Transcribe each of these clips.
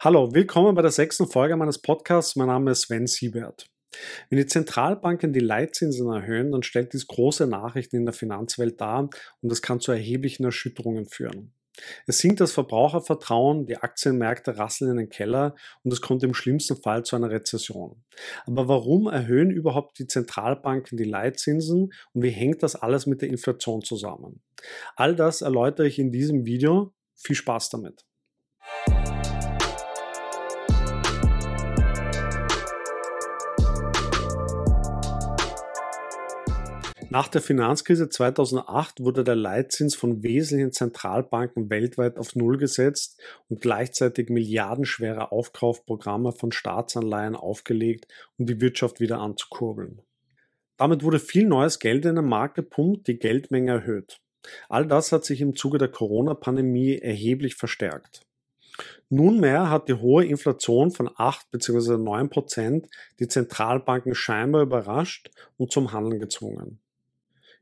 Hallo, willkommen bei der sechsten Folge meines Podcasts. Mein Name ist Sven Siebert. Wenn die Zentralbanken die Leitzinsen erhöhen, dann stellt dies große Nachrichten in der Finanzwelt dar und das kann zu erheblichen Erschütterungen führen. Es sinkt das Verbrauchervertrauen, die Aktienmärkte rasseln in den Keller und es kommt im schlimmsten Fall zu einer Rezession. Aber warum erhöhen überhaupt die Zentralbanken die Leitzinsen und wie hängt das alles mit der Inflation zusammen? All das erläutere ich in diesem Video. Viel Spaß damit. Nach der Finanzkrise 2008 wurde der Leitzins von wesentlichen Zentralbanken weltweit auf Null gesetzt und gleichzeitig milliardenschwere Aufkaufprogramme von Staatsanleihen aufgelegt, um die Wirtschaft wieder anzukurbeln. Damit wurde viel neues Geld in den Markt gepumpt, die Geldmenge erhöht. All das hat sich im Zuge der Corona-Pandemie erheblich verstärkt. Nunmehr hat die hohe Inflation von 8 bzw. 9 Prozent die Zentralbanken scheinbar überrascht und zum Handeln gezwungen.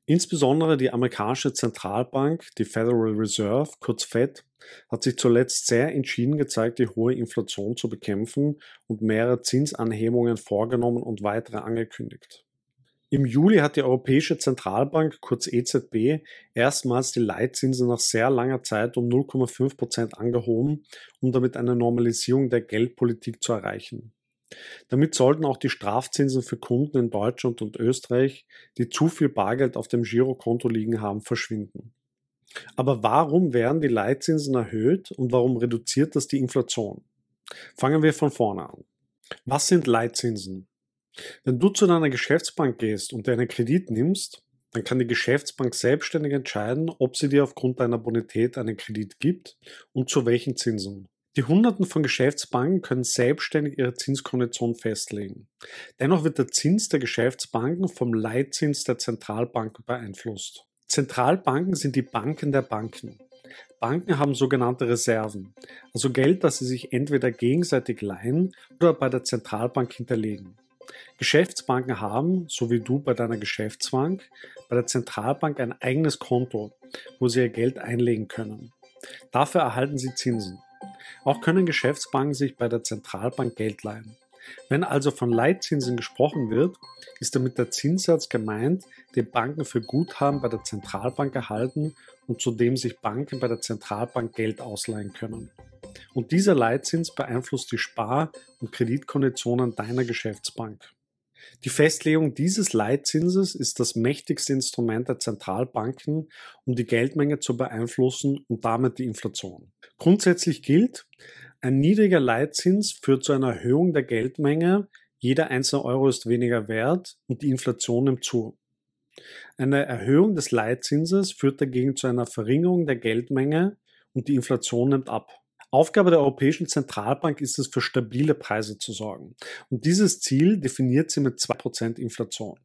Insbesondere die amerikanische Zentralbank, die Federal Reserve, kurz Fed, hat sich zuletzt sehr entschieden gezeigt, die hohe Inflation zu bekämpfen und mehrere Zinsanhebungen vorgenommen und weitere angekündigt. Im Juli hat die Europäische Zentralbank, kurz EZB, erstmals die Leitzinsen nach sehr langer Zeit um 0,5 Prozent angehoben, um damit eine Normalisierung der Geldpolitik zu erreichen. Damit sollten auch die Strafzinsen für Kunden in Deutschland und Österreich, die zu viel Bargeld auf dem Girokonto liegen haben, verschwinden. Aber warum werden die Leitzinsen erhöht und warum reduziert das die Inflation? Fangen wir von vorne an. Was sind Leitzinsen? Wenn du zu deiner Geschäftsbank gehst und dir einen Kredit nimmst, dann kann die Geschäftsbank selbstständig entscheiden, ob sie dir aufgrund deiner Bonität einen Kredit gibt und zu welchen Zinsen. Die Hunderten von Geschäftsbanken können selbstständig ihre Zinskondition festlegen. Dennoch wird der Zins der Geschäftsbanken vom Leitzins der Zentralbanken beeinflusst. Zentralbanken sind die Banken der Banken. Banken haben sogenannte Reserven, also Geld, das sie sich entweder gegenseitig leihen oder bei der Zentralbank hinterlegen. Geschäftsbanken haben, so wie du bei deiner Geschäftsbank, bei der Zentralbank ein eigenes Konto, wo sie ihr Geld einlegen können. Dafür erhalten sie Zinsen. Auch können Geschäftsbanken sich bei der Zentralbank Geld leihen. Wenn also von Leitzinsen gesprochen wird, ist damit der Zinssatz gemeint, den Banken für Guthaben bei der Zentralbank erhalten und zu dem sich Banken bei der Zentralbank Geld ausleihen können. Und dieser Leitzins beeinflusst die Spar- und Kreditkonditionen deiner Geschäftsbank. Die Festlegung dieses Leitzinses ist das mächtigste Instrument der Zentralbanken, um die Geldmenge zu beeinflussen und damit die Inflation. Grundsätzlich gilt, ein niedriger Leitzins führt zu einer Erhöhung der Geldmenge, jeder einzelne Euro ist weniger wert und die Inflation nimmt zu. Eine Erhöhung des Leitzinses führt dagegen zu einer Verringerung der Geldmenge und die Inflation nimmt ab. Aufgabe der Europäischen Zentralbank ist es, für stabile Preise zu sorgen. Und dieses Ziel definiert sie mit 2% Inflation.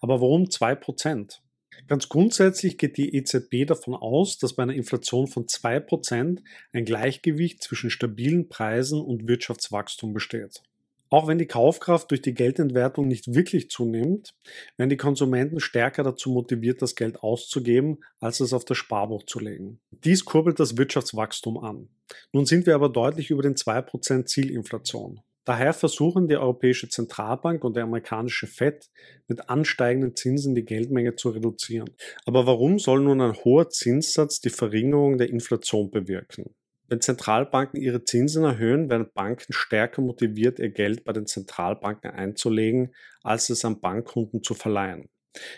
Aber warum 2%? Ganz grundsätzlich geht die EZB davon aus, dass bei einer Inflation von 2% ein Gleichgewicht zwischen stabilen Preisen und Wirtschaftswachstum besteht. Auch wenn die Kaufkraft durch die Geldentwertung nicht wirklich zunimmt, werden die Konsumenten stärker dazu motiviert, das Geld auszugeben, als es auf das Sparbuch zu legen. Dies kurbelt das Wirtschaftswachstum an. Nun sind wir aber deutlich über den 2% Zielinflation. Daher versuchen die Europäische Zentralbank und der amerikanische Fed mit ansteigenden Zinsen die Geldmenge zu reduzieren. Aber warum soll nun ein hoher Zinssatz die Verringerung der Inflation bewirken? Wenn Zentralbanken ihre Zinsen erhöhen, werden Banken stärker motiviert, ihr Geld bei den Zentralbanken einzulegen, als es an Bankkunden zu verleihen.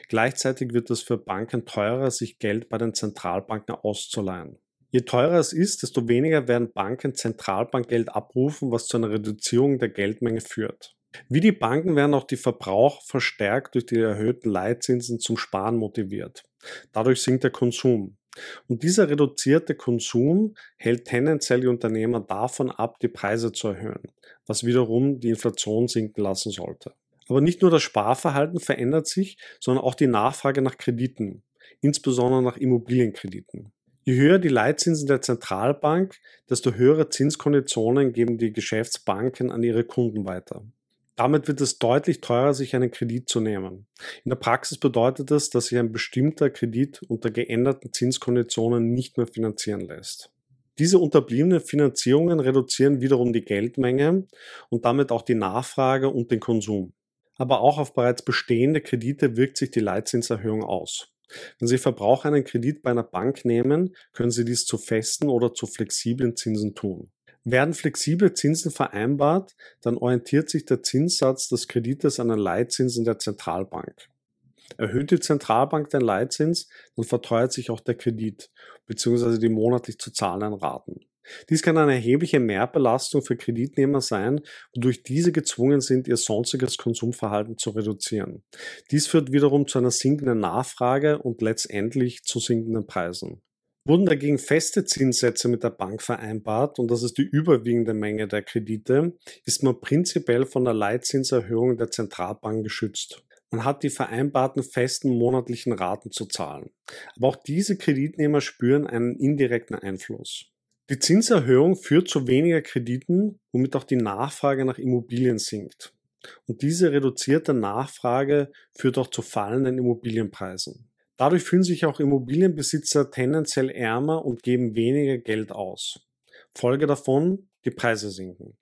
Gleichzeitig wird es für Banken teurer, sich Geld bei den Zentralbanken auszuleihen. Je teurer es ist, desto weniger werden Banken Zentralbankgeld abrufen, was zu einer Reduzierung der Geldmenge führt. Wie die Banken werden auch die Verbraucher verstärkt durch die erhöhten Leitzinsen zum Sparen motiviert. Dadurch sinkt der Konsum. Und dieser reduzierte Konsum hält tendenziell die Unternehmer davon ab, die Preise zu erhöhen, was wiederum die Inflation sinken lassen sollte. Aber nicht nur das Sparverhalten verändert sich, sondern auch die Nachfrage nach Krediten, insbesondere nach Immobilienkrediten. Je höher die Leitzinsen der Zentralbank, desto höhere Zinskonditionen geben die Geschäftsbanken an ihre Kunden weiter. Damit wird es deutlich teurer, sich einen Kredit zu nehmen. In der Praxis bedeutet das, dass sich ein bestimmter Kredit unter geänderten Zinskonditionen nicht mehr finanzieren lässt. Diese unterbliebenen Finanzierungen reduzieren wiederum die Geldmenge und damit auch die Nachfrage und den Konsum. Aber auch auf bereits bestehende Kredite wirkt sich die Leitzinserhöhung aus. Wenn Sie Verbraucher einen Kredit bei einer Bank nehmen, können Sie dies zu festen oder zu flexiblen Zinsen tun. Werden flexible Zinsen vereinbart, dann orientiert sich der Zinssatz des Kredites an den Leitzinsen der Zentralbank. Erhöht die Zentralbank den Leitzins, dann verteuert sich auch der Kredit bzw. die monatlich zu zahlenden Raten. Dies kann eine erhebliche Mehrbelastung für Kreditnehmer sein, wodurch diese gezwungen sind, ihr sonstiges Konsumverhalten zu reduzieren. Dies führt wiederum zu einer sinkenden Nachfrage und letztendlich zu sinkenden Preisen. Wurden dagegen feste Zinssätze mit der Bank vereinbart, und das ist die überwiegende Menge der Kredite, ist man prinzipiell von der Leitzinserhöhung der Zentralbank geschützt. Man hat die vereinbarten festen monatlichen Raten zu zahlen. Aber auch diese Kreditnehmer spüren einen indirekten Einfluss. Die Zinserhöhung führt zu weniger Krediten, womit auch die Nachfrage nach Immobilien sinkt. Und diese reduzierte Nachfrage führt auch zu fallenden Immobilienpreisen. Dadurch fühlen sich auch Immobilienbesitzer tendenziell ärmer und geben weniger Geld aus. Folge davon, die Preise sinken.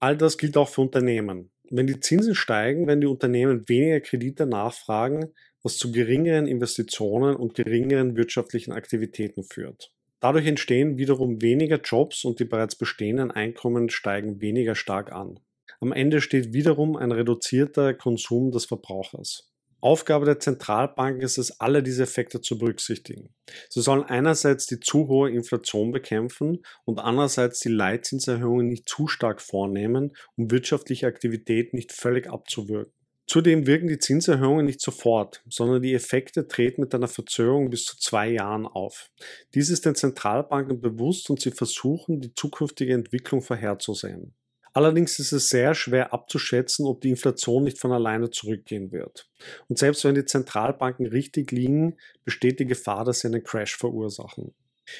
All das gilt auch für Unternehmen. Wenn die Zinsen steigen, werden die Unternehmen weniger Kredite nachfragen, was zu geringeren Investitionen und geringeren wirtschaftlichen Aktivitäten führt. Dadurch entstehen wiederum weniger Jobs und die bereits bestehenden Einkommen steigen weniger stark an. Am Ende steht wiederum ein reduzierter Konsum des Verbrauchers. Aufgabe der Zentralbanken ist es, alle diese Effekte zu berücksichtigen. Sie sollen einerseits die zu hohe Inflation bekämpfen und andererseits die Leitzinserhöhungen nicht zu stark vornehmen, um wirtschaftliche Aktivität nicht völlig abzuwirken. Zudem wirken die Zinserhöhungen nicht sofort, sondern die Effekte treten mit einer Verzögerung bis zu zwei Jahren auf. Dies ist den Zentralbanken bewusst und sie versuchen, die zukünftige Entwicklung vorherzusehen. Allerdings ist es sehr schwer abzuschätzen, ob die Inflation nicht von alleine zurückgehen wird. Und selbst wenn die Zentralbanken richtig liegen, besteht die Gefahr, dass sie einen Crash verursachen.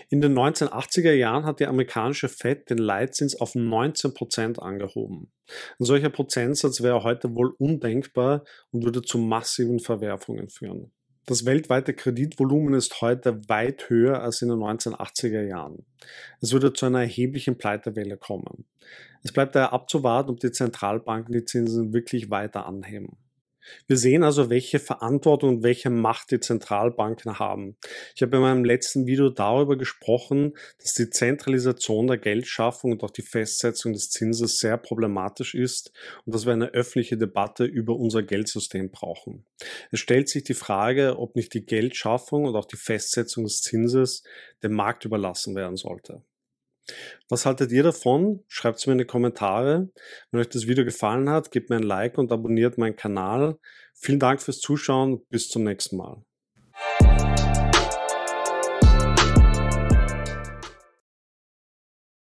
In den 1980er Jahren hat die amerikanische Fed den Leitzins auf 19% angehoben. Ein solcher Prozentsatz wäre heute wohl undenkbar und würde zu massiven Verwerfungen führen. Das weltweite Kreditvolumen ist heute weit höher als in den 1980er Jahren. Es würde zu einer erheblichen Pleitewelle kommen. Es bleibt daher abzuwarten, ob die Zentralbanken die Zinsen wirklich weiter anheben. Wir sehen also, welche Verantwortung und welche Macht die Zentralbanken haben. Ich habe in meinem letzten Video darüber gesprochen, dass die Zentralisation der Geldschaffung und auch die Festsetzung des Zinses sehr problematisch ist und dass wir eine öffentliche Debatte über unser Geldsystem brauchen. Es stellt sich die Frage, ob nicht die Geldschaffung und auch die Festsetzung des Zinses dem Markt überlassen werden sollte. Was haltet ihr davon? Schreibt es mir in die Kommentare. Wenn euch das Video gefallen hat, gebt mir ein Like und abonniert meinen Kanal. Vielen Dank fürs Zuschauen. Bis zum nächsten Mal.